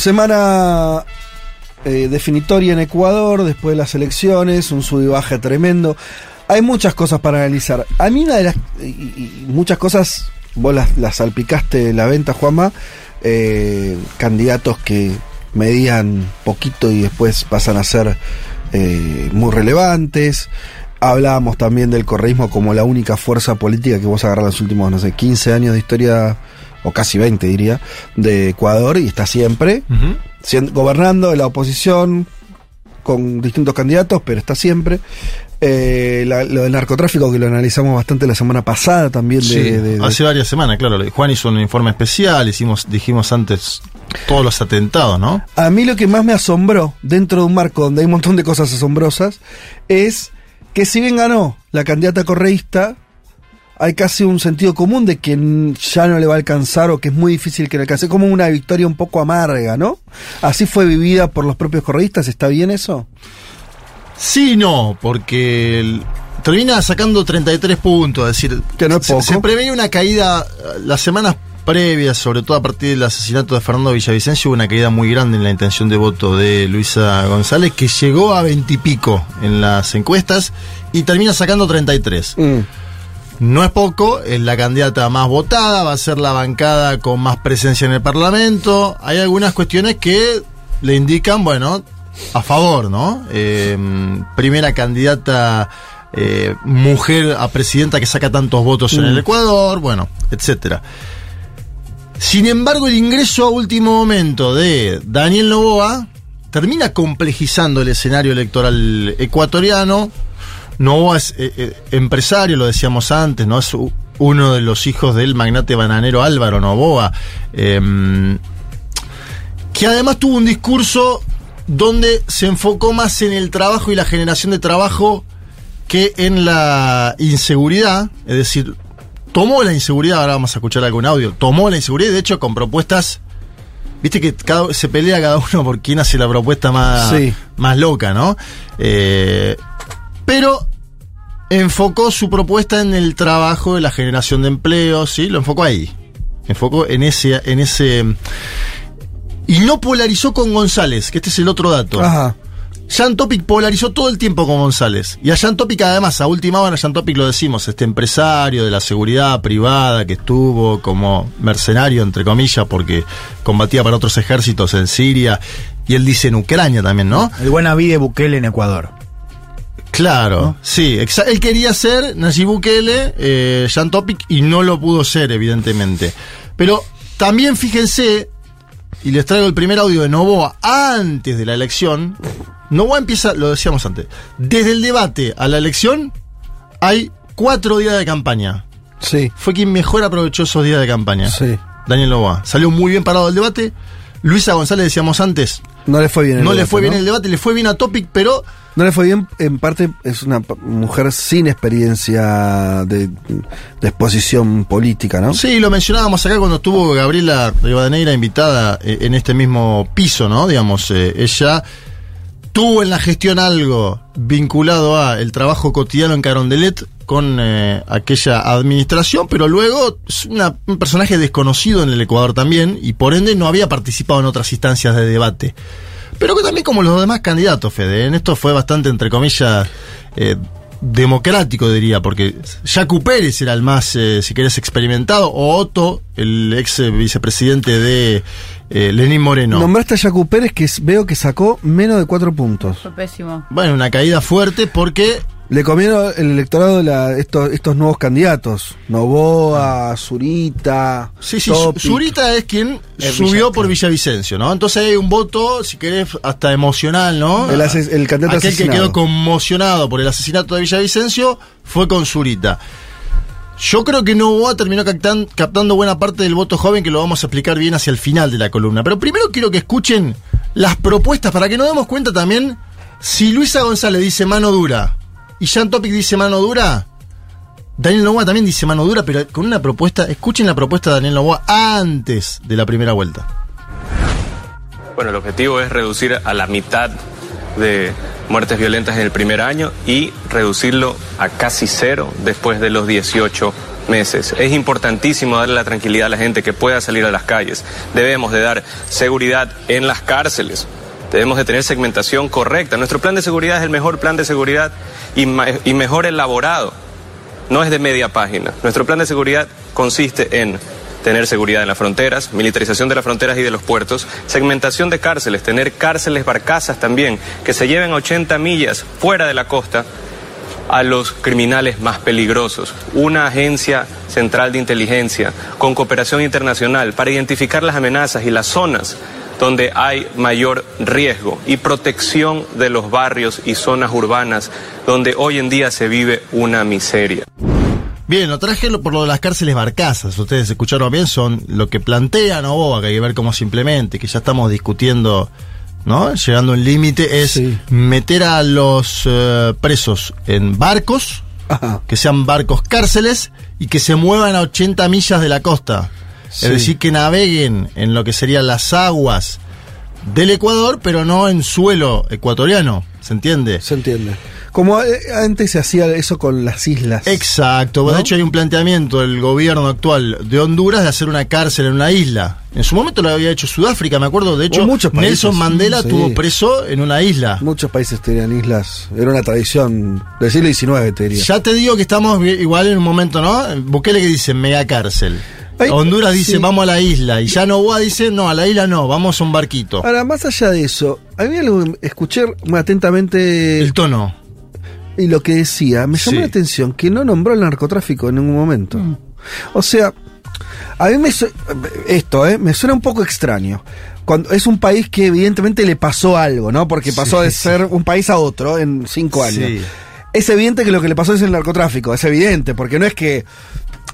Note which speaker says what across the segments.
Speaker 1: Semana eh, definitoria en Ecuador, después de las elecciones, un sub y baja tremendo. Hay muchas cosas para analizar. A mí una de las... Y, muchas cosas, vos las, las salpicaste la venta, Juanma. Eh, candidatos que medían poquito y después pasan a ser eh, muy relevantes. Hablábamos también del correísmo como la única fuerza política que vos agarrás los últimos, no sé, 15 años de historia o casi 20 diría, de Ecuador y está siempre, siendo, gobernando de la oposición con distintos candidatos, pero está siempre. Eh, la- lo del narcotráfico que lo analizamos bastante la semana pasada también. De,
Speaker 2: Sí,
Speaker 1: de- de-
Speaker 2: hace varias semanas, claro. Juan hizo un informe especial, hicimos, dijimos antes todos los atentados, ¿no?
Speaker 1: A mí lo que más me asombró, dentro de un marco donde hay un montón de cosas asombrosas, es que si bien ganó la candidata correísta, hay casi un sentido común de que ya no le va a alcanzar o que es muy difícil que le alcance. Como una victoria un poco amarga, ¿no? Así fue vivida por los propios correístas, ¿está bien eso?
Speaker 2: Sí no, porque el- termina sacando 33 puntos, es decir,
Speaker 1: Que no es
Speaker 2: se,
Speaker 1: poco.
Speaker 2: se preveía una caída eh, las semanas previas, sobre todo a partir del asesinato de Fernando Villavicencio, hubo una caída muy grande en la intención de voto de Luisa González, que llegó a 20 y pico en las encuestas y termina sacando 33.
Speaker 1: Mm.
Speaker 2: No es poco, es la candidata más votada, va a ser la bancada con más presencia en el Parlamento. Hay algunas cuestiones que le indican, bueno, a favor, ¿no? Eh, primera candidata eh, mujer a presidenta que saca tantos votos en el Ecuador, bueno, etcétera. Sin embargo, el ingreso a último momento de Daniel Novoa termina complejizando el escenario electoral ecuatoriano. Novoa es eh, eh, empresario, lo decíamos antes, ¿no? Es uno de los hijos del magnate bananero Álvaro Novoa, em, que además tuvo un discurso donde se enfocó más en el trabajo y la generación de trabajo que en la inseguridad, es decir, tomó la inseguridad, ahora vamos a escuchar algún audio, tomó la inseguridad, de hecho con propuestas, viste que cada, se pelea cada uno por quién hace la propuesta más,
Speaker 1: Sí.
Speaker 2: más loca, ¿no? Eh, pero enfocó su propuesta en el trabajo de la generación de empleos, ¿sí? Lo enfocó ahí. Enfocó en ese, en ese. Y no polarizó con González, que este es el otro dato.
Speaker 1: Ajá.
Speaker 2: Jan Topic polarizó todo el tiempo con González. Y a Jan Topic, además, a última hora, Jan Topic lo decimos, este empresario de la seguridad privada que estuvo como mercenario, entre comillas, porque combatía para otros ejércitos en Siria. Y él dice en Ucrania también, ¿no?
Speaker 3: El buen de Bukele en Ecuador.
Speaker 2: Claro, sí. Él quería ser Nayib Bukele, eh, Jan Topic, y no lo pudo ser, evidentemente. Pero también fíjense, y les traigo el primer audio de Novoa antes de la elección. Novoa empieza, lo decíamos antes, desde el debate a la elección hay cuatro días de campaña.
Speaker 1: Sí,
Speaker 2: Fue quien mejor aprovechó esos días de campaña.
Speaker 1: sí.
Speaker 2: Daniel Novoa. Salió muy bien parado del debate. Luisa González, decíamos antes,
Speaker 1: No le fue bien el
Speaker 2: no le
Speaker 1: debate,
Speaker 2: fue bien
Speaker 1: ¿no?
Speaker 2: el debate, le fue bien a Topic, pero
Speaker 1: No le fue bien, en parte es una mujer sin experiencia de, de exposición política, ¿no?
Speaker 2: Sí, lo mencionábamos acá cuando estuvo Gabriela Rivadeneira invitada eh, en este mismo piso, ¿no? Digamos, eh, ella tuvo en la gestión algo vinculado a el trabajo cotidiano en Carondelet con eh, aquella administración, pero luego es una- un personaje desconocido en el Ecuador también y por ende no había participado en otras instancias de debate. Pero que también como los demás candidatos, Fede, en esto fue bastante, entre comillas, eh, democrático, diría, porque Jacu Pérez era el más, eh, si querés, experimentado, o Otto, el ex vicepresidente de eh, Lenín Moreno.
Speaker 1: Nombraste a Yacu Pérez que veo que sacó menos de cuatro puntos.
Speaker 4: Fue pésimo.
Speaker 2: Bueno, una caída fuerte porque
Speaker 1: Le comieron el electorado de la- estos, estos nuevos candidatos. Novoa, Zurita.
Speaker 2: Sí, sí,
Speaker 1: Topic.
Speaker 2: Zurita es quien
Speaker 3: Es
Speaker 2: subió
Speaker 3: Villa-
Speaker 2: por Villavicencio, ¿no? Entonces hay un voto, si querés, hasta emocional, ¿no?
Speaker 1: El el candidato
Speaker 2: Aquel que quedó conmocionado por el asesinato de Villavicencio fue con Zurita. Yo creo que Novoa terminó captan- captando buena parte del voto joven que lo vamos a explicar bien hacia el final de la columna. Pero primero quiero que escuchen las propuestas para que nos demos cuenta también si Luisa González dice mano dura y Jan Topic dice mano dura. Daniel Novoa también dice mano dura, pero con una propuesta. Escuchen la propuesta de Daniel Novoa antes de la primera vuelta.
Speaker 4: Bueno, el objetivo es reducir a la mitad de muertes violentas en el primer año y reducirlo a casi cero después de los 18 meses. Es importantísimo darle la tranquilidad a la gente que pueda salir a las calles. Debemos de dar seguridad en las cárceles. Debemos de tener segmentación correcta. Nuestro plan de seguridad es el mejor plan de seguridad y, y mejor elaborado. No es de media página. Nuestro plan de seguridad consiste en tener seguridad en las fronteras, militarización de las fronteras y de los puertos, segmentación de cárceles, tener cárceles barcazas también, que se lleven a 80 millas fuera de la costa a los criminales más peligrosos. Una agencia central de inteligencia con cooperación internacional para identificar las amenazas y las zonas donde hay mayor riesgo y protección de los barrios y zonas urbanas donde hoy en día se vive una miseria.
Speaker 2: Bien, lo traje por lo de las cárceles barcazas. Ustedes escucharon bien, son lo que plantea Novoa, que hay que ver cómo se implemente, que ya estamos discutiendo, ¿no? Llegando a un límite, es
Speaker 1: Sí.
Speaker 2: meter a los eh, presos en barcos,
Speaker 1: Ajá.
Speaker 2: que sean barcos cárceles y que se muevan a 80 millas de la costa.
Speaker 1: Sí.
Speaker 2: Es decir, que naveguen en lo que serían las aguas del Ecuador, pero no en suelo ecuatoriano. ¿Se entiende?
Speaker 1: Se entiende. Como eh, antes se hacía eso con las islas.
Speaker 2: Exacto,
Speaker 1: ¿No?
Speaker 2: de hecho hay un planteamiento del gobierno actual de Honduras de hacer una cárcel en una isla. En su momento lo había hecho Sudáfrica, me acuerdo, de hecho
Speaker 1: muchos países.
Speaker 2: Nelson Mandela
Speaker 1: Sí.
Speaker 2: estuvo preso en una isla.
Speaker 1: Muchos países tenían islas. Era una tradición del siglo XIX, te diría.
Speaker 2: Ya te digo que estamos igual en un momento, ¿no? Bukele que dice mega cárcel. Honduras dice
Speaker 1: sí.
Speaker 2: vamos a la isla y ya Novoa dice no, a la isla no, vamos a un barquito.
Speaker 1: Ahora, más allá de eso, a mí algo escuché muy atentamente
Speaker 2: El tono.
Speaker 1: y lo que decía, me llamó
Speaker 2: Sí.
Speaker 1: la atención que no nombró el narcotráfico en ningún momento. O sea, a mí me esto, ¿eh? Me suena un poco extraño. Cuando es un país que evidentemente le pasó algo, ¿no? Porque pasó
Speaker 2: Sí,
Speaker 1: de
Speaker 2: sí.
Speaker 1: ser un país a otro en cinco años.
Speaker 2: Sí.
Speaker 1: Es evidente que lo que le pasó es el narcotráfico, es evidente, porque no es que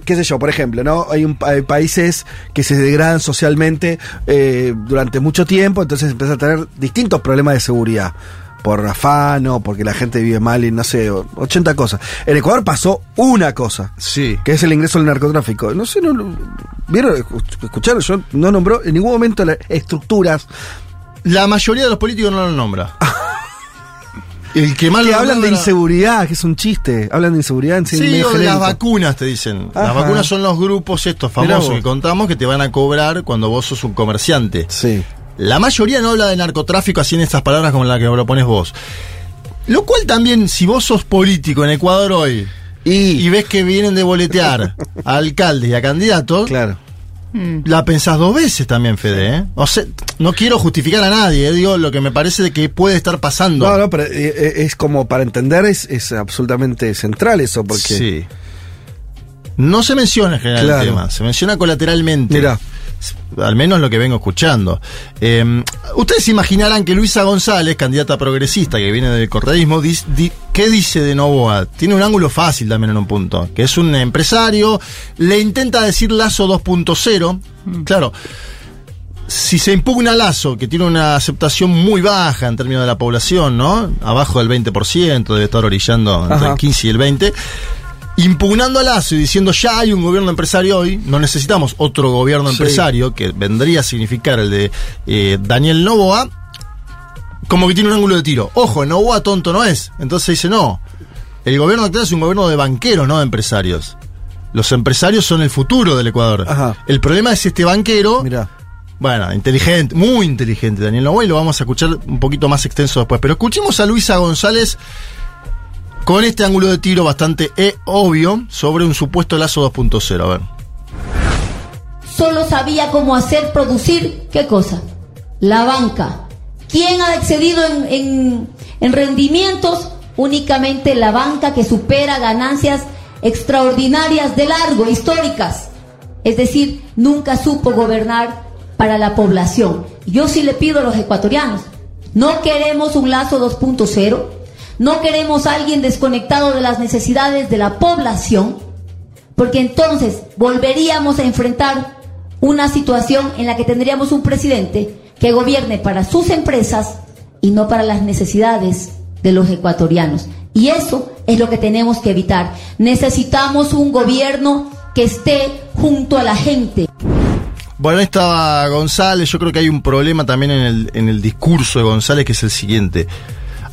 Speaker 1: qué sé yo, por ejemplo, ¿no? Hay, un, hay países que se degradan socialmente eh, durante mucho tiempo, entonces empieza a tener distintos problemas de seguridad. Por afano, porque la gente vive mal y no sé, 80 cosas. En Ecuador pasó una cosa,
Speaker 2: Sí.
Speaker 1: que es el ingreso al narcotráfico. No sé, no, no- ¿vieron? Escucharon, yo no nombró en ningún momento las estructuras
Speaker 2: La mayoría de los políticos no lo nombra. El que más
Speaker 1: que hablan de inseguridad, que es un chiste. Hablan de inseguridad en
Speaker 2: Sí,
Speaker 1: medio
Speaker 2: o de las vacunas te dicen. Las vacunas son los grupos estos famosos que contamos que te van a cobrar cuando vos sos un comerciante.
Speaker 1: Sí.
Speaker 2: La mayoría no habla de narcotráfico así en estas palabras como la que lo pones vos. Lo cual también, si vos sos político en Ecuador hoy
Speaker 1: Y,
Speaker 2: y ves que vienen de boletear a alcaldes y a candidatos,
Speaker 1: claro.
Speaker 2: La pensás dos veces también, Fede. ¿eh? O sea, no quiero justificar a nadie, eh, digo lo que me parece de que puede estar pasando.
Speaker 1: No, no, pero eh, eh, es como para entender, es, es absolutamente central eso, porque.
Speaker 2: Sí. No se menciona en general
Speaker 1: Claro.
Speaker 2: el tema, se menciona colateralmente.
Speaker 1: Mirá.
Speaker 2: Al menos lo que vengo escuchando. Eh, ustedes imaginarán que Luisa González, candidata progresista que viene del correísmo, di- ¿qué dice de Novoa? Tiene un ángulo fácil también en un punto, que es un empresario, le intenta decir Lazo 2.0, claro. Si se impugna Lazo, que tiene una aceptación muy baja en términos de la población, ¿no? Abajo del 20%, debe estar orillando entre
Speaker 1: Ajá.
Speaker 2: el 15 y el 20%. Impugnando a Lazo y diciendo ya hay un gobierno empresario hoy, no necesitamos otro gobierno
Speaker 1: Sí.
Speaker 2: empresario, que vendría a significar el de eh, Daniel Novoa, como que tiene un ángulo de tiro. Ojo, Novoa tonto no es. Entonces dice, no, el gobierno actual es un gobierno de banqueros, no de empresarios. Los empresarios son el futuro del Ecuador.
Speaker 1: Ajá.
Speaker 2: El problema es este banquero,
Speaker 1: Mirá.
Speaker 2: bueno, inteligente, muy inteligente Daniel Novoa, y lo vamos a escuchar un poquito más extenso después. Pero escuchemos a Luisa González con este ángulo de tiro bastante eh, obvio sobre un supuesto lazo 2.0. A ver.
Speaker 5: solo sabía cómo hacer producir, ¿qué cosa? La banca. ¿Quién ha excedido en, en- en rendimientos? Únicamente la banca que supera ganancias extraordinarias de largo, históricas. Es decir, nunca supo gobernar para la población. Yo sí le pido a los ecuatorianos, no queremos un lazo 2.0, no queremos a alguien desconectado de las necesidades de la población, porque entonces volveríamos a enfrentar una situación en la que tendríamos un presidente que gobierne para sus empresas y no para las necesidades de los ecuatorianos. Y eso es lo que tenemos que evitar. Necesitamos un gobierno que esté junto a la gente.
Speaker 2: Bueno, estaba González. Yo creo que hay un problema también en el, en el discurso de González, que es el siguiente.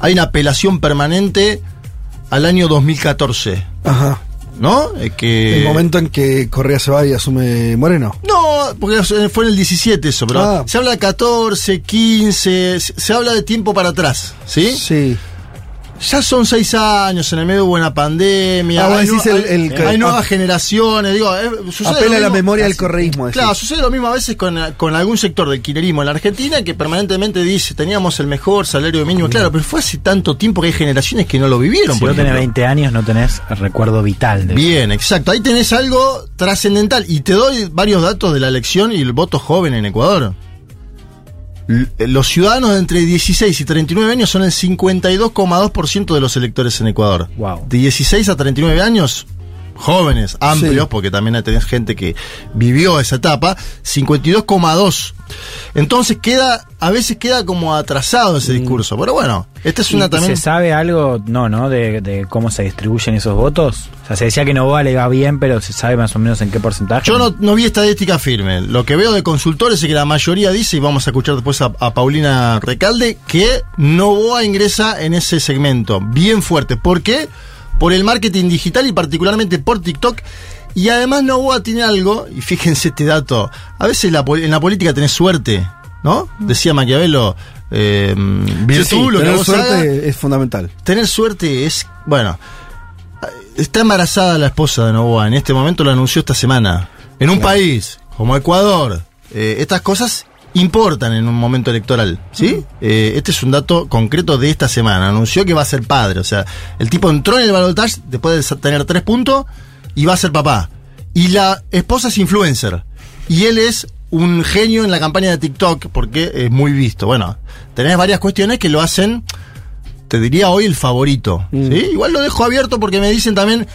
Speaker 2: Hay una apelación permanente al año 2014,
Speaker 1: Ajá.
Speaker 2: ¿no? Que...
Speaker 1: El momento en que Correa se va y asume Moreno.
Speaker 2: No, porque fue en el 17 eso, pero
Speaker 1: Ah.
Speaker 2: se habla de 14, 15, se, se habla de tiempo para atrás, ¿sí?
Speaker 1: Sí.
Speaker 2: Ya son seis años, en el medio hubo una pandemia.
Speaker 1: Ah, vos
Speaker 2: hay,
Speaker 1: decís el-
Speaker 2: hay-
Speaker 1: el
Speaker 2: hay nuevas generaciones. Digo, eh, sucede
Speaker 1: Apela a la memoria del correísmo. decís.
Speaker 2: Claro, sucede lo mismo a veces con, con algún sector del quinerismo en la Argentina que permanentemente dice teníamos el mejor salario mínimo. Claro, pero fue hace tanto tiempo que hay generaciones que no lo vivieron.
Speaker 3: Si
Speaker 2: por
Speaker 3: no tenés
Speaker 2: ejemplo.
Speaker 3: 20 años, no tenés el recuerdo vital de
Speaker 2: Bien, exacto. Ahí tenés algo trascendental. Y te doy varios datos de la elección y el voto joven en Ecuador. Los ciudadanos de entre 16 y 39 años son el 52,2% de los electores en Ecuador.
Speaker 3: Wow.
Speaker 2: De 16 a 39 años, jóvenes, amplios,
Speaker 1: Sí.
Speaker 2: porque también tenés gente que vivió esa etapa, 52,2. Entonces queda, a veces queda como atrasado ese discurso. Pero bueno, esta es
Speaker 3: ¿Y-
Speaker 2: una
Speaker 3: y
Speaker 2: también.
Speaker 3: ¿Se sabe algo, no, no, de, de cómo se distribuyen esos votos? O sea, se decía que Novoa le va bien, pero se sabe más o menos en qué porcentaje.
Speaker 2: Yo no, no vi estadística firme. Lo que veo de consultores es que la mayoría dice, y vamos a escuchar después a, a Paulina Recalde, que Novoa ingresa en ese segmento bien fuerte. ¿Por qué? Por el marketing digital y particularmente por TikTok. Y además Novoa tiene algo, y fíjense este dato, a veces la en la política tenés suerte, ¿no? Decía Maquiavelo, eh, virtud,
Speaker 1: Sí, sí,
Speaker 2: lo que
Speaker 1: tener
Speaker 2: vos
Speaker 1: suerte es fundamental.
Speaker 2: tener suerte es, bueno, está embarazada la esposa de Novoa, en este momento lo anunció esta semana. En un país como Ecuador, eh, estas cosas importan en un momento electoral, ¿sí? Eh, este es un dato concreto de esta semana. Anunció que va a ser padre, o sea, el tipo entró en el balotaje después de tener tres puntos y va a ser papá. Y la esposa es influencer. Y él es un genio en la campaña de TikTok porque es muy visto. Bueno, tenés varias cuestiones que lo hacen te diría hoy el favorito. ¿sí? Igual lo dejo abierto porque me dicen también,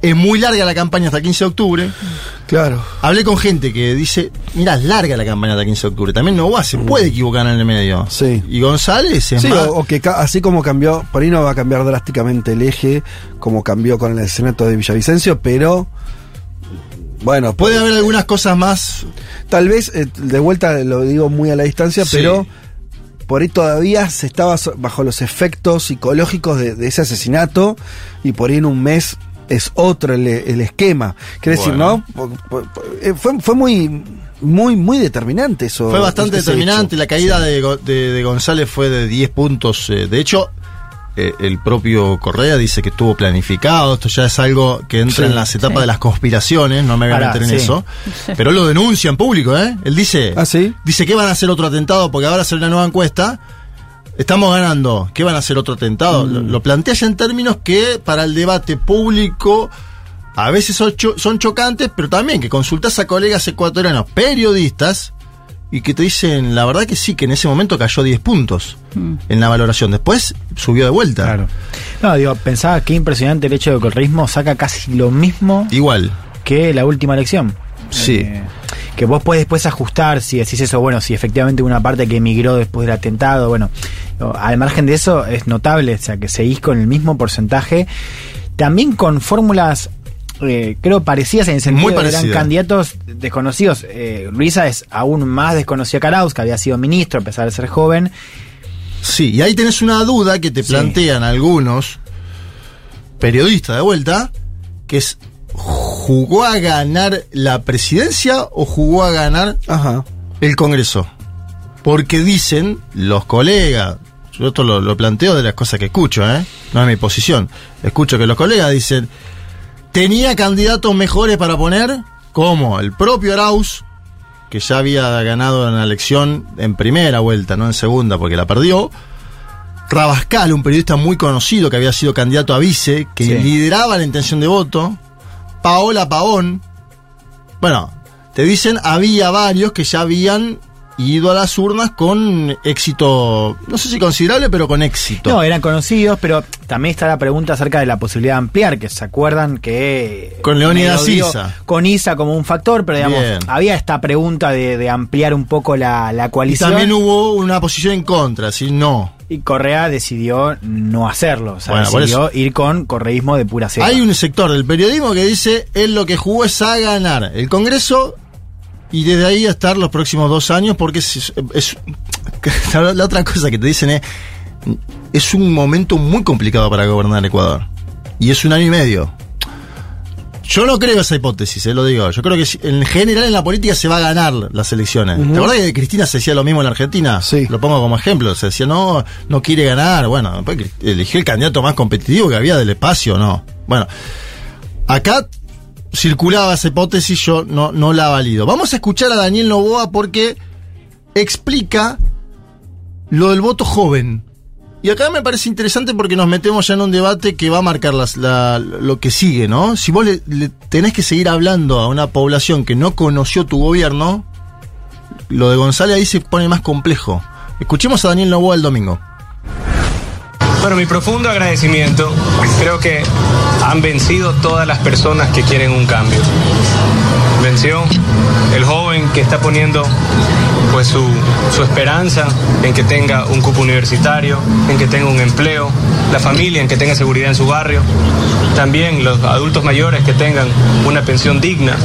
Speaker 2: es muy larga la campaña hasta el 15 de octubre.
Speaker 1: Claro.
Speaker 2: Hablé con gente que dice, mira, es larga la campaña hasta el 15 de octubre. También Novoa se puede equivocar en el medio.
Speaker 1: Sí.
Speaker 2: Y González es
Speaker 1: Sí,
Speaker 2: más...
Speaker 1: o, o que así como cambió, por ahí no va a cambiar drásticamente el eje, como cambió con el Senato de Villavicencio, pero bueno,
Speaker 2: Puede
Speaker 1: puede
Speaker 2: haber algunas cosas más...
Speaker 1: tal vez, eh, de vuelta lo digo muy a la distancia,
Speaker 2: Sí.
Speaker 1: pero por ahí todavía se estaba bajo los efectos psicológicos de, de ese asesinato y por ahí en un mes es otro el, el esquema. Quiere decir. ¿no? Eh, fue, fue muy, muy, muy determinante eso.
Speaker 2: Fue bastante determinante. La caída de, de- de González fue de 10 puntos. eh, de hecho, eh, el propio Correa dice que estuvo planificado. Esto ya es algo que entra
Speaker 1: Sí,
Speaker 2: en las etapas
Speaker 5: sí.
Speaker 2: de las conspiraciones. No me voy a meter en
Speaker 3: sí.
Speaker 2: eso. Pero él lo denuncia en público, ¿eh? Él dice.
Speaker 1: ¿Ah, sí?
Speaker 2: Dice que van a hacer otro atentado porque ahora hacer una nueva encuesta. Estamos ganando. ¿Qué van a hacer otro atentado? Lo, lo plantea ya en términos que para el debate público a veces son, cho- son chocantes, pero también que consultas a colegas ecuatorianos periodistas y que te dicen la verdad que sí, que en ese momento cayó 10 puntos en la valoración. Después subió de vuelta.
Speaker 3: Claro. No, digo, pensaba que impresionante el hecho de que el correísmo saca casi lo mismo
Speaker 2: Igual.
Speaker 3: que la última elección.
Speaker 2: Sí.
Speaker 3: Eh, que vos podés después ajustar si decís eso, bueno, si efectivamente una parte que emigró después del atentado, bueno, al margen de eso es notable, o sea, que seguís con el mismo porcentaje, también con fórmulas, eh, creo, parecidas en el sentido
Speaker 2: Muy
Speaker 3: de que eran candidatos desconocidos. Eh, Luisa es aún más desconocida que Arauz, que había sido ministro a pesar de ser joven.
Speaker 2: Sí, y ahí tenés una duda que te
Speaker 3: Sí.
Speaker 2: plantean algunos periodistas de vuelta, que es, ¿jugó a ganar la presidencia o jugó a ganar
Speaker 1: Ajá.
Speaker 2: el Congreso? Porque dicen los colegas, yo esto lo, lo planteo de las cosas que escucho, ¿eh? no es mi posición, escucho que los colegas dicen, tenía candidatos mejores para poner, como el propio Arauz, que ya había ganado en la elección en primera vuelta, no en segunda, porque la perdió. Rabascal, un periodista muy conocido que había sido candidato a vice, que
Speaker 3: Sí.
Speaker 2: lideraba la intención de voto. Paola Pavón. Bueno, te dicen, había varios que ya habían ido a las urnas con éxito, no sé si considerable, pero con éxito.
Speaker 3: No, eran conocidos, pero también está la pregunta acerca de la posibilidad de ampliar, que se acuerdan que...
Speaker 2: Con Leónidas Issa.
Speaker 3: Con Isa como un factor, pero digamos,
Speaker 2: Bien.
Speaker 3: había esta pregunta de, de ampliar un poco la, la
Speaker 2: y
Speaker 3: coalición.
Speaker 2: también hubo una posición en contra, si no.
Speaker 3: Y Correa decidió no hacerlo, o sea,
Speaker 2: Bueno,
Speaker 3: decidió ir con correísmo de pura cepa.
Speaker 2: Hay un sector del periodismo que dice, él lo que jugó es a ganar el Congreso y desde ahí a estar los próximos dos años, porque es, la otra cosa que te dicen es, es un momento muy complicado para gobernar Ecuador. Y es un año y medio. Yo no creo esa hipótesis, eh, lo digo. Yo creo que en general en la política se va a ganar las elecciones. ¿Te acuerdas que Cristina se decía lo mismo en la Argentina?
Speaker 1: Sí.
Speaker 2: Lo pongo como ejemplo. Se decía, no, no quiere ganar. Bueno, eligió el candidato más competitivo que había del espacio, ¿no? Bueno, acá circulaba esa hipótesis, yo no, no la valido. Vamos a escuchar a Daniel Novoa porque explica lo del voto joven. Y acá me parece interesante porque nos metemos ya en un debate que va a marcar lo que sigue, ¿no? Si vos le tenés que seguir hablando a una población que no conoció tu gobierno, lo de González ahí se pone más complejo. Escuchemos a Daniel Novoa el domingo.
Speaker 4: Bueno, mi profundo agradecimiento. Creo que han vencido todas las personas que quieren un cambio. Venció el joven que está poniendo pues su, su esperanza en que tenga un cupo universitario, en que tenga un empleo, la familia en que tenga seguridad en su barrio, también los adultos mayores que tengan una pensión digna,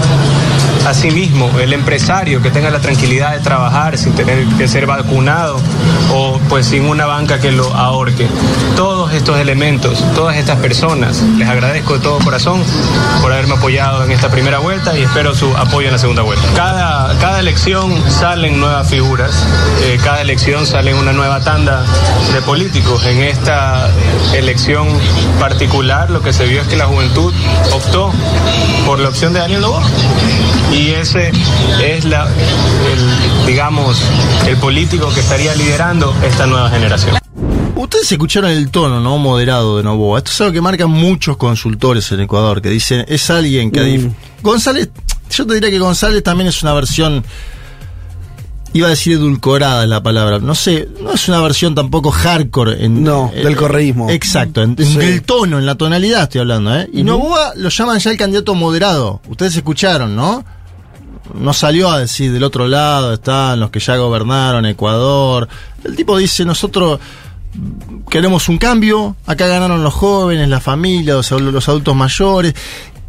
Speaker 4: asimismo el empresario que tenga la tranquilidad de trabajar sin tener que ser vacunado o pues sin una banca que lo ahorque. Todos estos elementos, todas estas personas, les agradezco de todo corazón por haberme apoyado en esta primera vuelta y espero su apoyo en la segunda vuelta. Cada, cada elección salen nuevas figuras, eh, cada elección sale una nueva tanda de políticos. En esta elección particular lo que se vio es que la juventud optó por la opción de Daniel Noboa y ese es la, el, digamos, el político que estaría liderando esta nueva generación.
Speaker 2: Ustedes escucharon el tono, ¿no? Moderado de Novoa. Esto es algo que marcan muchos consultores en Ecuador, que dicen, es alguien que...
Speaker 1: Mm.
Speaker 2: González, yo te diría que González también es una versión... Iba a decir edulcorada la palabra. No sé, no es una versión tampoco hardcore. En,
Speaker 1: No,
Speaker 2: eh,
Speaker 1: del correísmo.
Speaker 2: Exacto, en, el tono, en la tonalidad estoy hablando, ¿eh? Y Novoa lo llaman ya el candidato moderado. Ustedes escucharon, ¿no? no salió a decir del otro lado están los que ya gobernaron Ecuador. El tipo dice, nosotros queremos un cambio, acá ganaron los jóvenes, la familia, los, los adultos mayores.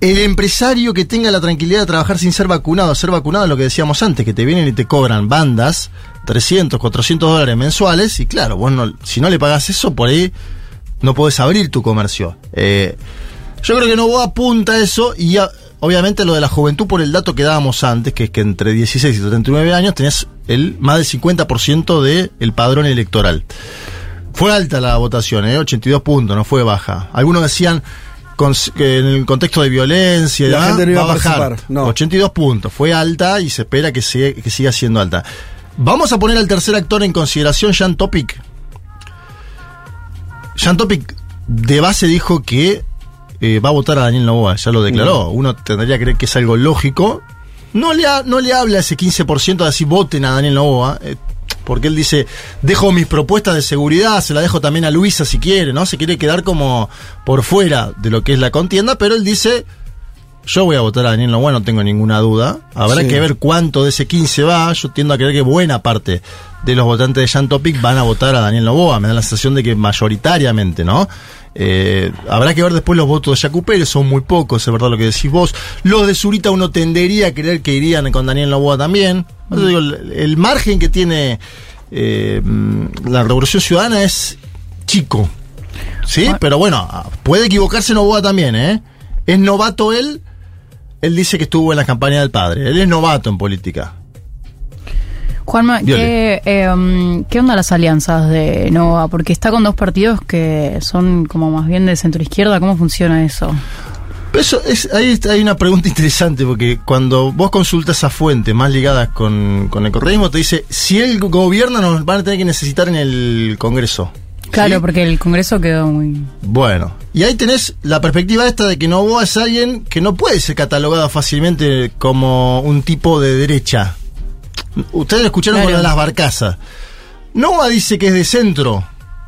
Speaker 2: El empresario que tenga la tranquilidad de trabajar sin ser vacunado, ser vacunado es lo que decíamos antes, que te vienen y te cobran bandas, 300, 400 dólares mensuales, y claro, vos si no le pagas eso, por ahí no podés abrir tu comercio. Eh, yo creo que no apunta a eso y obviamente lo de la juventud por el dato que dábamos antes, que es que entre 16 y 39 años tenés el más del 50% del el padrón electoral. Fue alta la votación, ¿eh? 82 puntos, no fue baja. Algunos decían con- en el contexto de violencia y
Speaker 1: La
Speaker 2: demás,
Speaker 1: gente no iba
Speaker 2: va
Speaker 1: a
Speaker 2: bajar.
Speaker 1: participar, no.
Speaker 2: 82 puntos, fue alta y se espera que, siga- que siga siendo alta. Vamos a poner al tercer actor en consideración, Jan Topic. Jan Topic de base dijo que eh, va a votar a Daniel Novoa, ya lo declaró. Uno tendría que creer que es algo lógico. No le, ha- no le habla ese 15% de decir voten a Daniel Novoa, eh, porque él dice, dejo mis propuestas de seguridad, se la dejo también a Luisa si quiere, ¿no? Se quiere quedar como por fuera de lo que es la contienda, pero él dice, yo voy a votar a Daniel Novoa, no tengo ninguna duda. Habrá
Speaker 1: Sí.
Speaker 2: que ver cuánto de ese 15 va. Yo tiendo a creer que buena parte de los votantes de Jan Topic van a votar a Daniel Novoa. Me da la sensación de que mayoritariamente, ¿no? Eh, habrá que ver después los votos de Jacu Pérez, son muy pocos, es verdad lo que decís vos. Los de Zurita uno tendería a creer que irían con Daniel Novoa también. Digo, el, el margen que tiene eh, la Revolución Ciudadana es chico. Sí, pero bueno, puede equivocarse Novoa también, ¿eh? Es novato él. Él dice que estuvo en la campaña del padre. Él es novato en política.
Speaker 6: Juanma. ¿qué, eh, ¿qué onda las alianzas de Nova? Porque está con dos partidos que son como más bien de centro izquierda. ¿Cómo funciona eso?
Speaker 2: Pero eso es, ahí está- hay una pregunta interesante, porque cuando vos consultas a fuentes más ligadas con, con el correísmo, te dice, si él gobierna nos van a tener que necesitar en el Congreso.
Speaker 6: Claro,
Speaker 2: ¿Sí?
Speaker 6: porque el Congreso quedó muy...
Speaker 2: Bueno, y ahí tenés la perspectiva esta de que Novoa es alguien que no puede ser catalogado fácilmente como un tipo de derecha. Ustedes lo escucharon con
Speaker 6: Claro.
Speaker 2: de las barcazas. Nova dice que es de centro.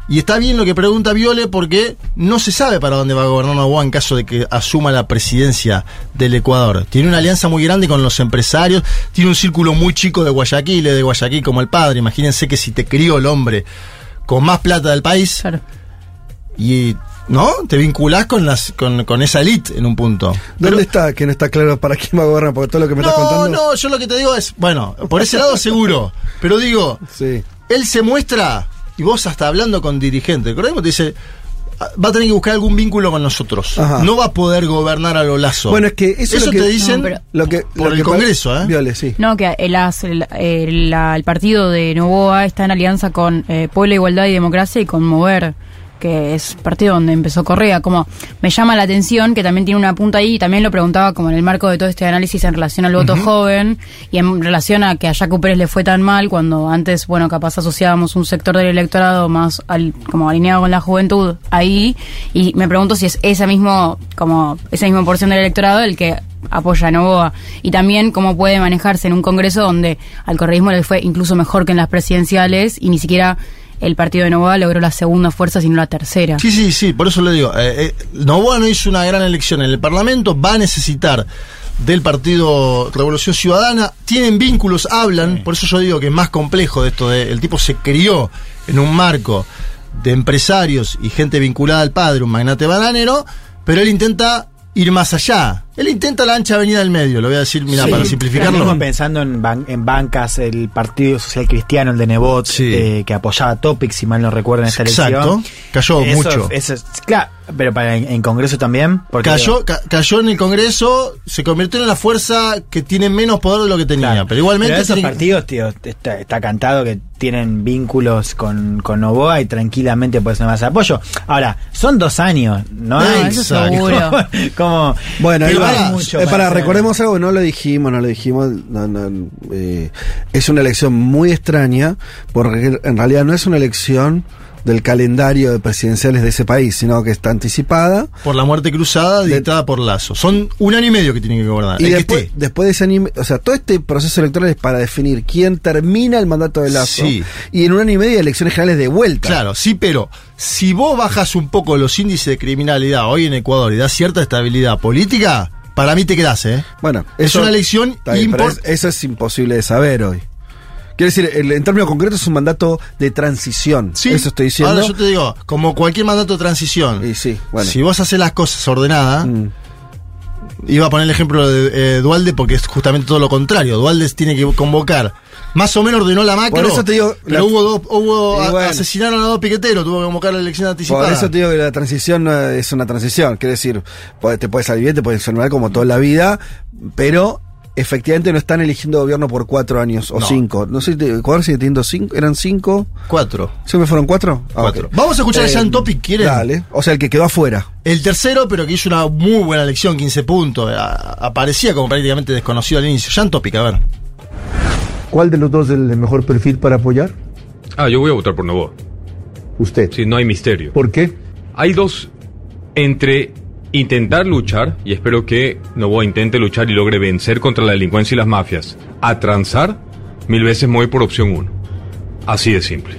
Speaker 2: Y está bien lo que pregunta Viole porque no se sabe para dónde va a gobernar Novoa en caso de que asuma la presidencia del Ecuador. Tiene una alianza muy grande con los empresarios, tiene un círculo muy chico de Guayaquil, de Guayaquil como el padre. Imagínense que si te crió el hombre con más plata del país
Speaker 6: Claro.
Speaker 2: y ¿no? Te vinculás con las con, con esa elite en un punto.
Speaker 1: ¿Dónde
Speaker 2: Pero-
Speaker 1: está que no está claro para quién va a gobernar? Porque todo lo que me estás
Speaker 2: no,
Speaker 1: contando.
Speaker 2: no, yo lo que te digo es, bueno, por ese lado seguro, pero digo,
Speaker 1: Sí.
Speaker 2: él se muestra, y vos hasta hablando con dirigentes, correcto te dice, "Ah, va a tener que buscar algún vínculo con nosotros.
Speaker 1: Ajá.
Speaker 2: No va a poder gobernar a lo lazo.
Speaker 1: Bueno, es que eso, es lo que
Speaker 2: te dicen
Speaker 6: No, pero-
Speaker 1: lo que,
Speaker 2: por
Speaker 1: lo
Speaker 2: el
Speaker 1: que
Speaker 2: Congreso, ¿eh?
Speaker 1: Viole, sí.
Speaker 6: No, que el, as- el- el partido de Novoa está en alianza con eh, Puebla, Igualdad y Democracia y con Mover, que es partido donde empezó Correa. Como me llama la atención que también tiene una punta ahí, y también lo preguntaba como en el marco de todo este análisis en relación al voto joven y en relación a que a Jaco Pérez le fue tan mal cuando antes, bueno, capaz asociábamos un sector del electorado más al, como alineado con la juventud ahí, y me pregunto si es esa mismo, como esa misma porción del electorado el que apoya a Novoa y también cómo puede manejarse en un congreso donde al correísmo le fue incluso mejor que en las presidenciales y ni siquiera el partido de Novoa logró la segunda fuerza sino la tercera.
Speaker 2: Sí, sí, sí, por eso le digo. eh, eh, Novoa no hizo una gran elección en el Parlamento, va a necesitar del Partido Revolución Ciudadana, tienen vínculos, hablan, por eso yo digo que es más complejo de esto, de, el tipo se crió en un marco de empresarios y gente vinculada al padre, un magnate bananero, pero él intenta ir más allá. Él intenta la ancha avenida del medio, lo voy a decir, mira,
Speaker 3: Sí,
Speaker 2: para
Speaker 3: Estamos
Speaker 2: simplificarlo.
Speaker 3: pensando en, ban- en bancas, el Partido Social Cristiano, el de Nebot,
Speaker 2: Sí.
Speaker 3: eh, que apoyaba a Topic, si mal no recuerdo, en esta
Speaker 2: Exacto.
Speaker 3: elección.
Speaker 2: Cayó
Speaker 3: Eso-
Speaker 2: mucho.
Speaker 3: eso claro, pero para en, en Congreso también. Porque,
Speaker 2: Cayó, ca- cayó en el Congreso, se convirtió en la fuerza que tiene menos poder de lo que tenía.
Speaker 3: Claro.
Speaker 2: Pero igualmente.
Speaker 3: Pero esos partidos, tío, está, está cantado que tienen vínculos con, con Novoa y tranquilamente pueden ser más apoyo. Ahora, son dos años, ¿no? Hay-
Speaker 6: eso
Speaker 2: Exacto.
Speaker 6: seguro.
Speaker 3: como
Speaker 1: Bueno,
Speaker 3: hay mucho
Speaker 1: para,
Speaker 3: hacer.
Speaker 1: recordemos algo, no lo dijimos, no lo dijimos. no, no, eh, es una elección muy extraña, porque en realidad no es una elección del calendario de presidenciales de ese país, sino que está anticipada.
Speaker 2: por la muerte cruzada dictada por Lazo. Son un año y medio que tienen que gobernar.
Speaker 1: Y
Speaker 2: que
Speaker 1: después, después de ese año, o sea, todo este proceso electoral es para definir quién termina el mandato de Lazo.
Speaker 2: Sí.
Speaker 1: Y en un año y medio elecciones generales de vuelta.
Speaker 2: Claro, sí, pero si vos bajas un poco los índices de criminalidad hoy en Ecuador y das cierta estabilidad política, para mí te quedás, ¿eh?
Speaker 1: Bueno,
Speaker 2: Es una elección
Speaker 1: está bien, pero
Speaker 2: import-
Speaker 1: es- eso es imposible de saber hoy. Quiero decir, en términos concretos es un mandato de transición.
Speaker 2: Sí,
Speaker 1: Eso estoy diciendo.
Speaker 2: Ahora yo te digo, como cualquier mandato de transición,
Speaker 1: Y sí, bueno.
Speaker 2: si vos haces las cosas ordenadas,
Speaker 1: Mm.
Speaker 2: iba a poner el ejemplo de eh, Dualde porque es justamente todo lo contrario. Dualde tiene que convocar. Más o menos ordenó la macro.
Speaker 1: Por eso te digo,
Speaker 2: pero
Speaker 1: la-
Speaker 2: hubo dos, hubo
Speaker 1: Y
Speaker 2: a-
Speaker 1: bueno.
Speaker 2: asesinaron a dos piqueteros, tuvo que convocar la elección anticipada.
Speaker 1: Por eso te digo que la transición es una transición. Quiere decir, te puede salir bien, te puede salir mal como toda la vida, pero efectivamente no están eligiendo gobierno por cuatro años o
Speaker 2: No.
Speaker 1: cinco. No sé, te- Ecuador sigue teniendo cinco, eran cinco.
Speaker 2: Cuatro.
Speaker 1: ¿Siempre fueron cuatro? Ah,
Speaker 2: Cuatro. Vamos a escuchar a
Speaker 1: Eh,
Speaker 2: Jan Topic, ¿quieren?
Speaker 1: Dale. O sea, el que quedó afuera.
Speaker 2: El tercero, pero que hizo una muy buena elección, 15 puntos. A- aparecía como prácticamente desconocido al inicio. Jan Topic, a ver.
Speaker 7: ¿Cuál de los dos es el mejor perfil para apoyar?
Speaker 8: Ah, yo voy a votar por Novoa.
Speaker 7: Usted.
Speaker 8: Sí, no hay misterio.
Speaker 7: ¿Por qué?
Speaker 8: Hay dos entre intentar luchar, y espero que Novoa intente luchar y logre vencer contra la delincuencia y las mafias, a transar, mil veces me voy por opción uno. Así de simple.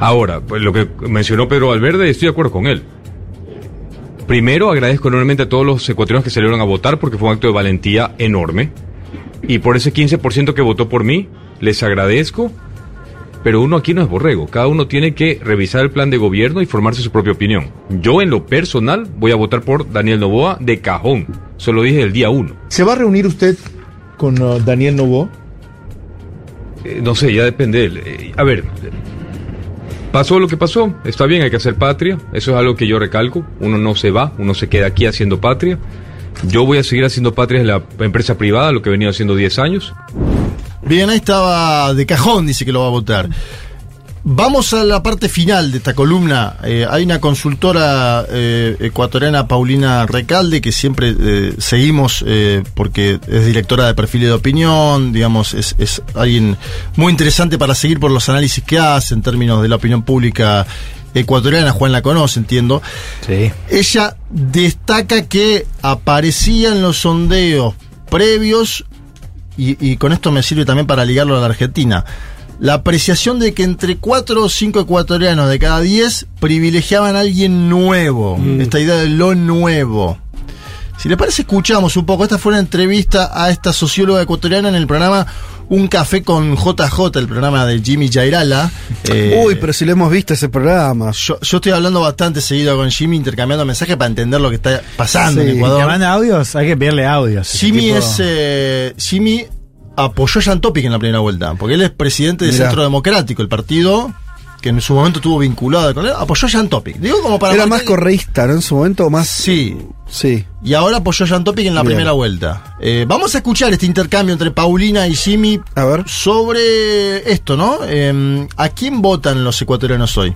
Speaker 8: Ahora, pues lo que mencionó Pedro Valverde, estoy de acuerdo con él. Primero, agradezco enormemente a todos los ecuatorianos que salieron a votar porque fue un acto de valentía enorme. Y por ese 15% que votó por mí, les agradezco. Pero uno aquí no es borrego. Cada uno tiene que revisar el plan de gobierno y formarse su propia opinión. Yo, en lo personal, voy a votar por Daniel Novoa de cajón. Se lo dije el día uno.
Speaker 7: ¿Se va a reunir usted con uh, Daniel Novoa?
Speaker 8: Eh, no sé, ya depende de él. Eh, a ver, pasó lo que pasó. Está bien, hay que hacer patria. Eso es algo que yo recalco. Uno no se va, uno se queda aquí haciendo patria. Yo voy a seguir haciendo patria en la empresa privada, lo que he venido haciendo 10 años.
Speaker 2: Bien, ahí estaba de cajón, dice que lo va a votar. Vamos a la parte final de esta columna. Eh, hay una consultora eh, ecuatoriana, Paulina Recalde, que siempre eh, seguimos porque es directora de perfiles de opinión, digamos, es alguien muy interesante para seguir por los análisis que hace en términos de la opinión pública ecuatoriana. Juan la conoce, entiendo.
Speaker 3: Sí.
Speaker 2: y, y con esto me sirve también para ligarlo a la Argentina. La apreciación de que entre 4 o 5 ecuatorianos de cada 10 privilegiaban a alguien nuevo. Esta idea de lo nuevo. Si le parece, escuchamos un poco. Esta fue una entrevista a esta socióloga ecuatoriana en el programa Un Café con JJ, el programa de Jimmy Jairala. Eh,
Speaker 1: Uy, pero si lo hemos visto ese programa.
Speaker 2: yo, yo estoy hablando bastante seguido con Jimmy, intercambiando mensajes para entender lo que está pasando
Speaker 1: Sí,
Speaker 2: en
Speaker 3: ¿Te
Speaker 2: Ecuador.
Speaker 3: manda audios? Hay que pedirle audios.
Speaker 2: Jimmy
Speaker 3: tipo-
Speaker 2: es. eh, Jimmy apoyó a Jan Topic en la primera vuelta, porque él es presidente del. Centro Democrático, el partido que en su momento estuvo vinculado con él, apoyó a Jan Topic. Digo como para
Speaker 1: Era
Speaker 2: marcar-
Speaker 1: más correísta, ¿no? En su momento, más.
Speaker 2: Sí.
Speaker 1: Sí.
Speaker 2: Y ahora apoyó a Jan Topic en la
Speaker 1: Bien.
Speaker 2: primera vuelta. Eh, vamos a escuchar este intercambio entre Paulina y Jimmy
Speaker 1: A ver.
Speaker 2: sobre esto, ¿no? Eh, ¿A quién votan los ecuatorianos hoy?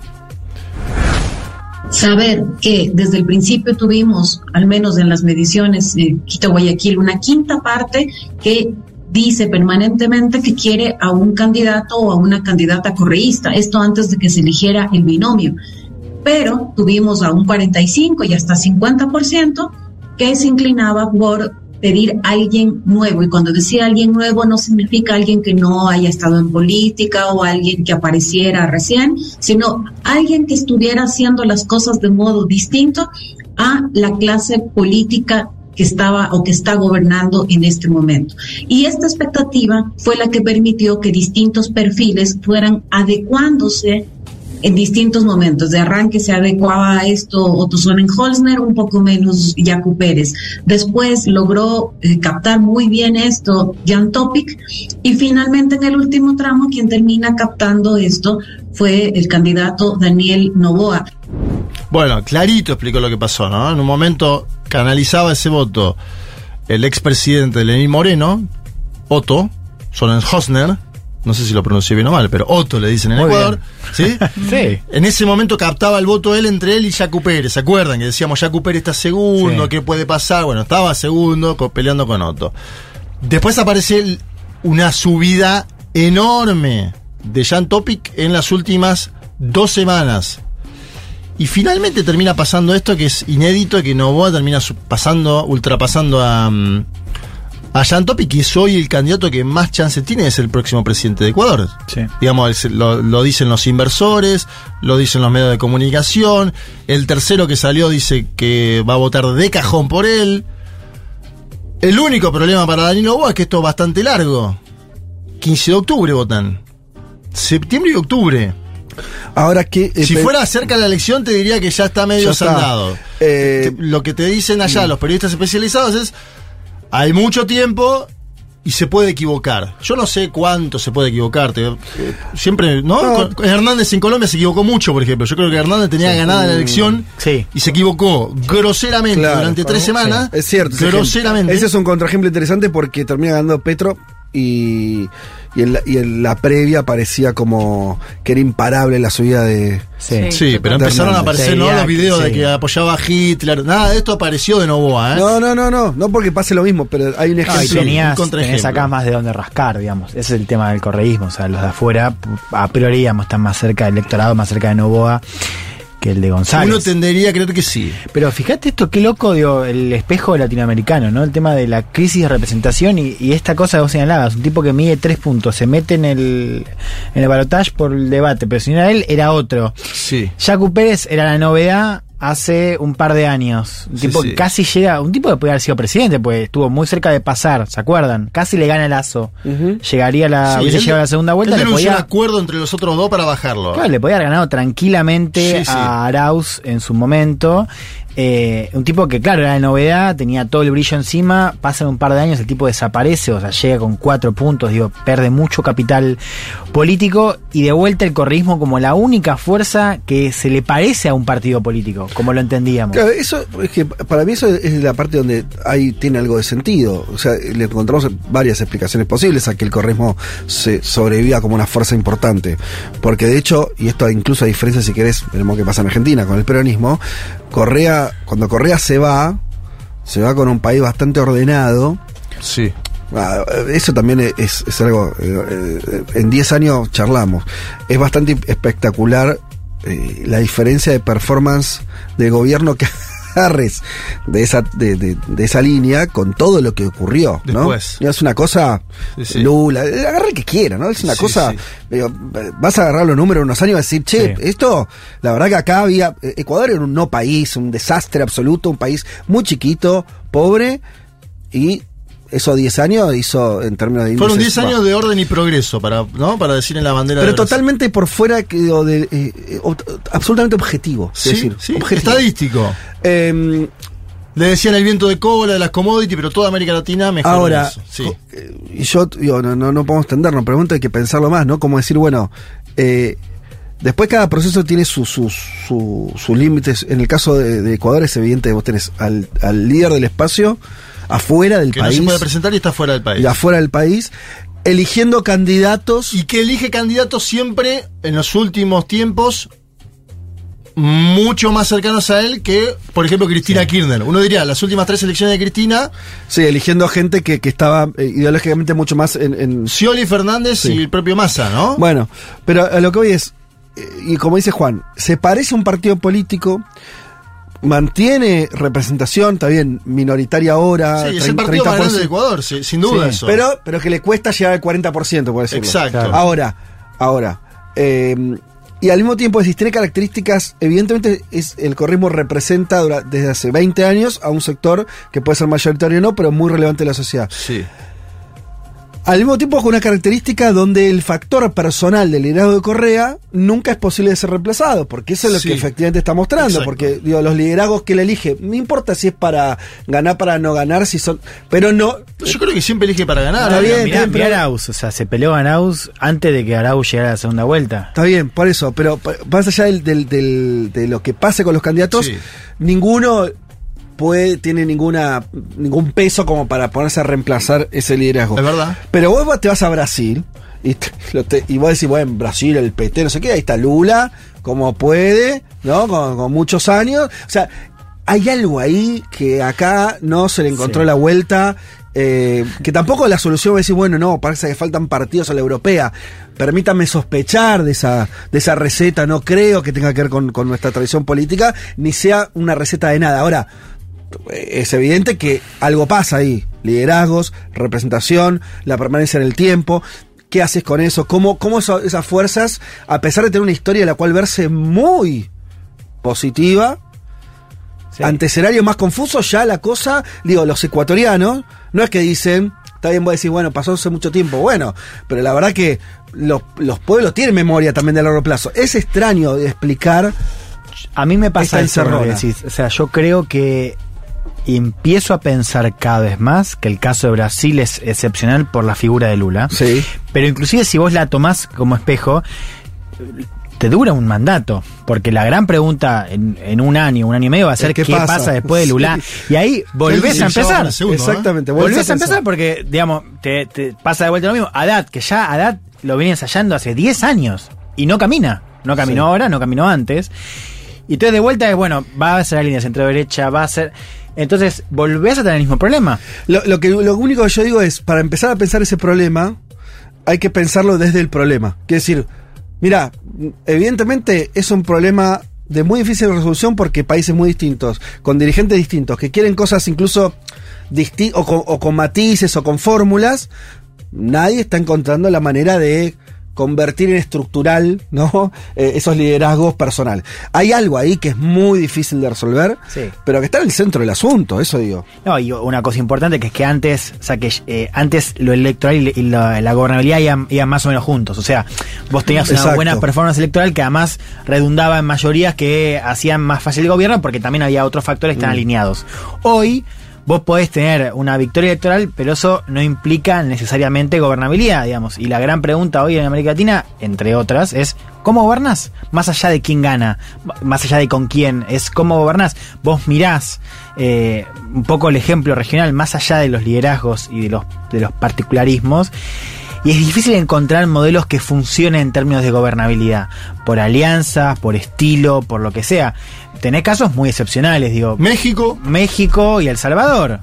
Speaker 9: saber que desde el principio tuvimos, al menos en las mediciones de Quito Guayaquil, una quinta parte que dice permanentemente que quiere a un candidato o a una candidata correísta, esto antes de que se eligiera el binomio. Pero tuvimos a un 45 y hasta 50% que se inclinaba por pedir a alguien nuevo. Y cuando decía alguien nuevo no significa alguien que no haya estado en política o alguien que apareciera recién, sino alguien que estuviera haciendo las cosas de modo distinto a la clase política que estaba o que está gobernando en este momento. Y esta expectativa fue la que permitió que distintos perfiles fueran adecuándose en distintos momentos. De arranque se adecuaba a esto Otto Sonnenholzner, un poco menos Jaco Pérez. Después logró eh, captar muy bien esto Jan Topic y finalmente en el último tramo quien termina captando esto fue el candidato Daniel Novoa.
Speaker 2: Bueno, clarito explicó lo que pasó, ¿no? En un momento canalizaba ese voto el expresidente Lenín Moreno, Otto Sonnenhosner, no sé si lo pronuncié bien o mal, pero Otto le dicen en
Speaker 3: Muy
Speaker 2: Ecuador, ¿sí?
Speaker 3: Sí.
Speaker 2: En ese momento captaba el voto él entre él y Jacu Pérez, ¿se acuerdan? Que decíamos, Jacu Pérez está segundo,
Speaker 3: Sí.
Speaker 2: ¿qué puede pasar? Bueno, estaba segundo, peleando con Otto. Después aparece una subida enorme de Jan Topic en las últimas dos semanas. Y finalmente termina pasando esto que es inédito, que Novoa termina pasando, ultrapasando a, mm, a Jan Topic, que es hoy el candidato que más chance tiene de ser el próximo presidente de Ecuador.
Speaker 3: Sí.
Speaker 2: Digamos, lo, lo dicen los inversores, lo dicen los medios de comunicación. El tercero que salió dice que va a votar de cajón por él. El único problema para Daniel Novoa es que esto es bastante largo. 15 de octubre votan. Septiembre y octubre.
Speaker 1: Ahora que. eh,
Speaker 2: Si fuera cerca de la elección, te diría que ya está medio saldado.
Speaker 1: Eh,
Speaker 2: Lo que te dicen allá los periodistas especializados es: hay mucho tiempo y se puede equivocar. Yo no sé cuánto se puede equivocar. te- eh, siempre, ¿no? Hernández en Colombia se equivocó mucho, por ejemplo. Yo creo que Hernández tenía ganada la elección
Speaker 3: Sí.
Speaker 2: y se equivocó groseramente
Speaker 1: Claro,
Speaker 2: durante tres
Speaker 1: sí.
Speaker 2: semanas.
Speaker 1: Es cierto.
Speaker 2: Groseramente.
Speaker 1: Ese es un contraejemplo interesante porque termina ganando Petro y, y, en la, y en la previa parecía como que era imparable la subida de.
Speaker 3: Sí.
Speaker 2: Sí, pero empezaron a aparecer ¿no? Los videos de que apoyaba a Hitler. Nada de esto apareció de Novoa, ¿eh?
Speaker 1: No, no, no, no. No porque pase lo mismo, pero hay un
Speaker 3: y
Speaker 1: ejemplo.
Speaker 3: tenías,
Speaker 2: un contraejemplo.
Speaker 3: tenés acá más de dónde rascar, digamos. Ese es el tema del correísmo. O sea, los de afuera, a priori, digamos, están más cerca del electorado, más cerca de Novoa que el de González.
Speaker 2: Uno tendería a creer que sí.
Speaker 3: Pero fíjate esto, qué loco, digo, el espejo latinoamericano, ¿no? El tema de la crisis de representación y, y esta cosa que vos señalabas, un tipo que mide tres puntos, se mete en el, en el balotaje por el debate, pero si no era él, era otro.
Speaker 2: Sí.
Speaker 3: Jacu Pérez era la novedad hace un par de años. Un
Speaker 2: Sí,
Speaker 3: tipo
Speaker 2: sí.
Speaker 3: que casi llega, un tipo que puede haber sido presidente, pues estuvo muy cerca de pasar, ¿se acuerdan? Casi le gana el lazo. Llegaría a la,
Speaker 2: Sí,
Speaker 3: hubiese
Speaker 2: él-
Speaker 3: llegado a la segunda vuelta,
Speaker 2: él
Speaker 3: le podía,
Speaker 2: un acuerdo entre los otros dos para bajarlo.
Speaker 3: Claro, le podía haber ganado tranquilamente a Arauz en su momento. Eh, un tipo que, claro, era de novedad, tenía todo el brillo encima. Pasan un par de años, el tipo desaparece, o sea, llega con cuatro puntos, digo, pierde mucho capital político y de vuelta el correísmo como la única fuerza que se le parece a un partido político, como lo entendíamos.
Speaker 1: Claro, eso es que para mí eso es la parte donde ahí tiene algo de sentido. O sea, le encontramos varias explicaciones posibles a que el correísmo se sobreviva como una fuerza importante. Porque de hecho, y esto incluso a diferencia, si querés, veremos qué pasa en Argentina con el peronismo, Correa, cuando Correa se va, se va con un país bastante ordenado.
Speaker 2: Sí.
Speaker 1: Ah, Eso también es, es algo, eh, eh, en 10 años charlamos. Es bastante espectacular eh, la diferencia de performance del gobierno que agarres de esa, de, de- de esa línea con todo lo que ocurrió, ¿no?
Speaker 2: Después.
Speaker 1: Es una cosa,
Speaker 2: Sí.
Speaker 1: Lula, agarra el que quiera, ¿no? Es una
Speaker 2: Sí,
Speaker 1: cosa,
Speaker 2: sí.
Speaker 1: digo, vas a agarrar los números unos años y vas a decir, che, esto, la verdad que acá había, eh, Ecuador era un no país, un desastre absoluto, un país muy chiquito, pobre, y esos 10 años hizo en términos de
Speaker 2: Fueron
Speaker 1: índices
Speaker 2: 10 años de orden y progreso, para, ¿no? Para decir en la bandera
Speaker 1: Pero
Speaker 2: de
Speaker 1: totalmente por fuera que, digo, de, eh, eh, absolutamente objetivo.
Speaker 2: Sí,
Speaker 1: es decir,
Speaker 2: sí,
Speaker 1: objetivo.
Speaker 2: estadístico.
Speaker 1: Eh,
Speaker 2: Le decían el viento de cola, de las commodities, pero toda América Latina mejor.
Speaker 1: Ahora,
Speaker 2: eso. Sí.
Speaker 1: eh, y yo digo, no, no, no podemos tendernos, pregunta hay que pensarlo más, ¿no? Como decir, bueno, eh, después cada proceso tiene sus sus su- sus límites. En el caso de, de Ecuador es evidente que vos tenés al, al líder del espacio afuera del
Speaker 2: que no
Speaker 1: país
Speaker 2: se puede presentar y está fuera del país.
Speaker 1: y afuera del país, eligiendo candidatos.
Speaker 2: Y que elige candidatos siempre, en los últimos tiempos, mucho más cercanos a él que, por ejemplo, Cristina Kirchner. Uno diría, las últimas tres elecciones de Cristina,
Speaker 1: Sí, eligiendo gente que, que estaba eh, ideológicamente mucho más en- en,
Speaker 2: Scioli Fernández
Speaker 1: Sí.
Speaker 2: y el propio Massa, ¿no?
Speaker 1: Bueno, pero a lo que voy es, eh, y como dice Juan, se parece a un partido político, mantiene representación, está bien, minoritaria ahora,
Speaker 2: sí, es el
Speaker 1: 30,
Speaker 2: partido más grande de
Speaker 1: 30%,
Speaker 2: Ecuador, sí, sin duda
Speaker 1: Sí,
Speaker 2: eso.
Speaker 1: pero, pero que le cuesta llegar al 40%, por decirlo.
Speaker 2: Exacto. Claro.
Speaker 1: Ahora, ahora, eh, y al mismo tiempo, si tiene características, evidentemente es, el corrismo representa dura- desde hace 20 años a un sector que puede ser mayoritario o no, pero muy relevante en la sociedad.
Speaker 2: Sí.
Speaker 1: Al mismo tiempo con una característica donde el factor personal del liderazgo de Correa nunca es posible de ser reemplazado, porque eso es lo
Speaker 2: Sí.
Speaker 1: que efectivamente está mostrando,
Speaker 2: Exacto.
Speaker 1: porque digo, los liderazgos que él elige, no importa si es para ganar, para no ganar, si son, pero no,
Speaker 2: Yo creo que siempre elige para ganar.
Speaker 1: Está bien,
Speaker 3: Mirá, mirá Arauz, o sea, se peleó Arauz antes de que Arauz llegara a la segunda vuelta.
Speaker 1: está bien, por eso, pero más allá del, del- del- de lo que pase con los candidatos,
Speaker 2: Sí.
Speaker 1: ninguno puede, tiene ninguna, ningún peso como para ponerse a reemplazar ese liderazgo.
Speaker 2: Es verdad.
Speaker 1: Pero vos te vas a Brasil y, te- lo te- y vos decís, bueno, Brasil, el PT, no sé qué, ahí está Lula, como puede, ¿no? Con, con muchos años. O sea, hay algo ahí que acá no se le encontró
Speaker 3: Sí.
Speaker 1: la vuelta. eh, que tampoco la solución es decir, bueno, no, parece que faltan partidos a la europea. Permítanme sospechar de esa, de esa receta, no creo que tenga que ver con, con nuestra tradición política, ni sea una receta de nada. Ahora, es evidente que algo pasa ahí. Liderazgos, representación, la permanencia en el tiempo. ¿Qué haces con eso? ¿Cómo, cómo eso- esas fuerzas, a pesar de tener una historia de la cual verse muy positiva,
Speaker 3: Sí.
Speaker 1: ante escenarios más confusos, ya la cosa, digo, los ecuatorianos, no es que dicen, está bien, voy a decir, bueno, pasó hace mucho tiempo, bueno, pero la verdad que los, los pueblos tienen memoria también de largo plazo. Es extraño de explicar.
Speaker 3: A mí me pasa eso decís. O sea, yo creo que empiezo a pensar cada vez más que el caso de Brasil es excepcional por la figura de Lula.
Speaker 1: Sí.
Speaker 3: Pero inclusive si vos la tomás como espejo, te dura un mandato. Porque la gran pregunta en, en un año, un año y medio va a ser
Speaker 1: ¿Qué
Speaker 3: qué,
Speaker 1: pasa?
Speaker 3: pasa? después de Lula.
Speaker 1: Sí.
Speaker 3: Y ahí volvés
Speaker 2: Sí,
Speaker 3: a empezar.
Speaker 2: segundo, ¿eh?
Speaker 1: Exactamente.
Speaker 3: Volvés a empezar porque, digamos, te, te pasa de vuelta lo mismo. Haddad, que ya Haddad lo viene ensayando hace 10 años y no camina. No caminó
Speaker 1: Sí.
Speaker 3: ahora, no caminó antes. Y entonces de vuelta es, bueno, va a ser la línea centro-derecha, va a ser... Entonces volvés a tener el mismo problema.
Speaker 1: Lo, lo que, lo único que yo digo es, para empezar a pensar ese problema, hay que pensarlo desde el problema. Quiere decir, mira, evidentemente es un problema de muy difícil resolución porque países muy distintos, con dirigentes distintos, que quieren cosas incluso o, con, o con matices o con fórmulas, nadie está encontrando la manera de convertir en estructural ¿no? Eh, esos liderazgos personales. Hay algo ahí que es muy difícil de resolver,
Speaker 3: Sí.
Speaker 1: pero que está en el centro del asunto, eso digo.
Speaker 3: No, y una cosa importante que es que antes, o sea, que eh, antes lo electoral y, y la, la gobernabilidad iban, iban más o menos juntos. O sea, vos tenías una
Speaker 1: Exacto.
Speaker 3: buena performance electoral que además redundaba en mayorías que hacían más fácil el gobierno porque también había otros factores que están
Speaker 1: Mm.
Speaker 3: alineados. Hoy, vos podés tener una victoria electoral, pero eso no implica necesariamente gobernabilidad, digamos. Y la gran pregunta hoy en América Latina, entre otras, es ¿cómo gobernás? Más allá de quién gana, más allá de con quién, es cómo gobernás. Vos mirás eh, un poco el ejemplo regional, más allá de los liderazgos y de los, de los particularismos. Y es difícil encontrar modelos que funcionen en términos de gobernabilidad, por alianzas, por estilo, por lo que sea. Tenés casos muy excepcionales, digo.
Speaker 2: México,
Speaker 3: México y El Salvador.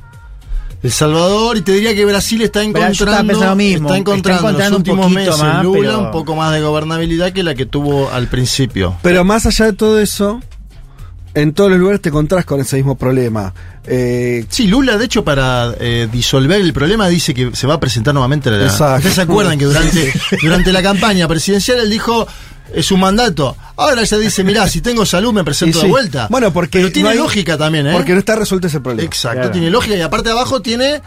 Speaker 2: El Salvador, y te diría que Brasil está
Speaker 3: yo
Speaker 2: encontrando,
Speaker 3: pensando lo mismo,
Speaker 2: está
Speaker 3: está
Speaker 2: encontrando,
Speaker 3: encontrando
Speaker 2: en
Speaker 3: un
Speaker 2: los últimos
Speaker 3: poquito
Speaker 2: meses
Speaker 3: más,
Speaker 2: Lula
Speaker 3: pero-
Speaker 2: un poco más de gobernabilidad que la que tuvo al principio.
Speaker 1: Pero más allá de todo eso, en todos los lugares te encontrás con ese mismo problema. Eh,
Speaker 2: Sí, Lula, de hecho, para eh, disolver el problema, dice que se va a presentar nuevamente la.
Speaker 1: Exacto.
Speaker 2: ¿Ustedes se acuerdan que durante, durante la campaña presidencial él dijo. Es un mandato. Ahora ya dice, mirá, si tengo salud me presento
Speaker 1: sí.
Speaker 2: de vuelta.
Speaker 1: Bueno, porque
Speaker 2: Pero tiene
Speaker 1: no hay-
Speaker 2: lógica también, ¿eh?
Speaker 1: Porque no está resuelto ese problema.
Speaker 2: Exacto,
Speaker 3: Claro.
Speaker 2: tiene lógica. Y aparte de abajo tiene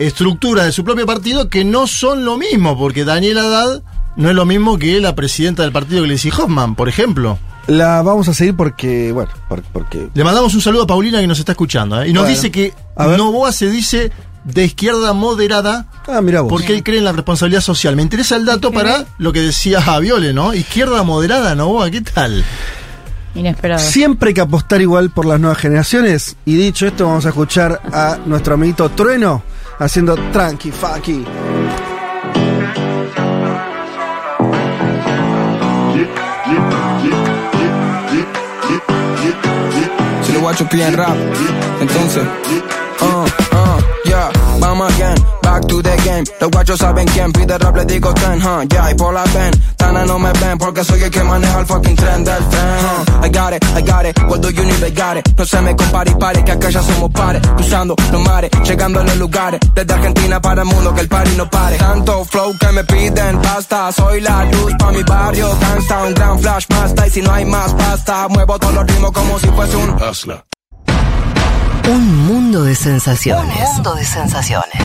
Speaker 2: estructuras de su propio partido que no son lo mismo, porque Daniel Haddad no es lo mismo que la presidenta del partido Gleisi Hoffman, por ejemplo.
Speaker 1: La vamos a seguir porque, bueno, por- porque
Speaker 2: Le mandamos un saludo a Paulina que nos está escuchando, ¿eh? Y nos
Speaker 1: Bueno.
Speaker 2: dice que. Novoa se dice de izquierda moderada
Speaker 1: Ah, mira vos.
Speaker 2: porque él cree en la responsabilidad social. Me interesa el dato para lo que decía Viole, ¿no? Izquierda moderada, Novoa, ¿qué tal?
Speaker 6: Inesperado.
Speaker 1: Siempre hay que apostar igual por las nuevas generaciones. Y dicho esto, vamos a escuchar a nuestro amiguito Trueno haciendo tranqui, fucky.
Speaker 10: Guachos piden rap, entonces, vamos again, back to the game. Los guachos saben quién pide rap, les digo ten, huh, yeah, y por la ven, Tana no me ven porque soy el que maneja el fucking tren del tren, huh. I got it, I got it, what do you need, I got it. No se me compare y pare, que acá ya somos pares, cruzando los mares, llegando a los lugares, desde Argentina para el mundo, que el party no pare. Tanto flow que me piden pasta, soy la luz pa' mi barrio, gangsta, un gran flash basta, y si no hay más pasta, muevo todos los ritmos como si fuese un
Speaker 11: Un mundo de sensaciones. Un mundo de sensaciones.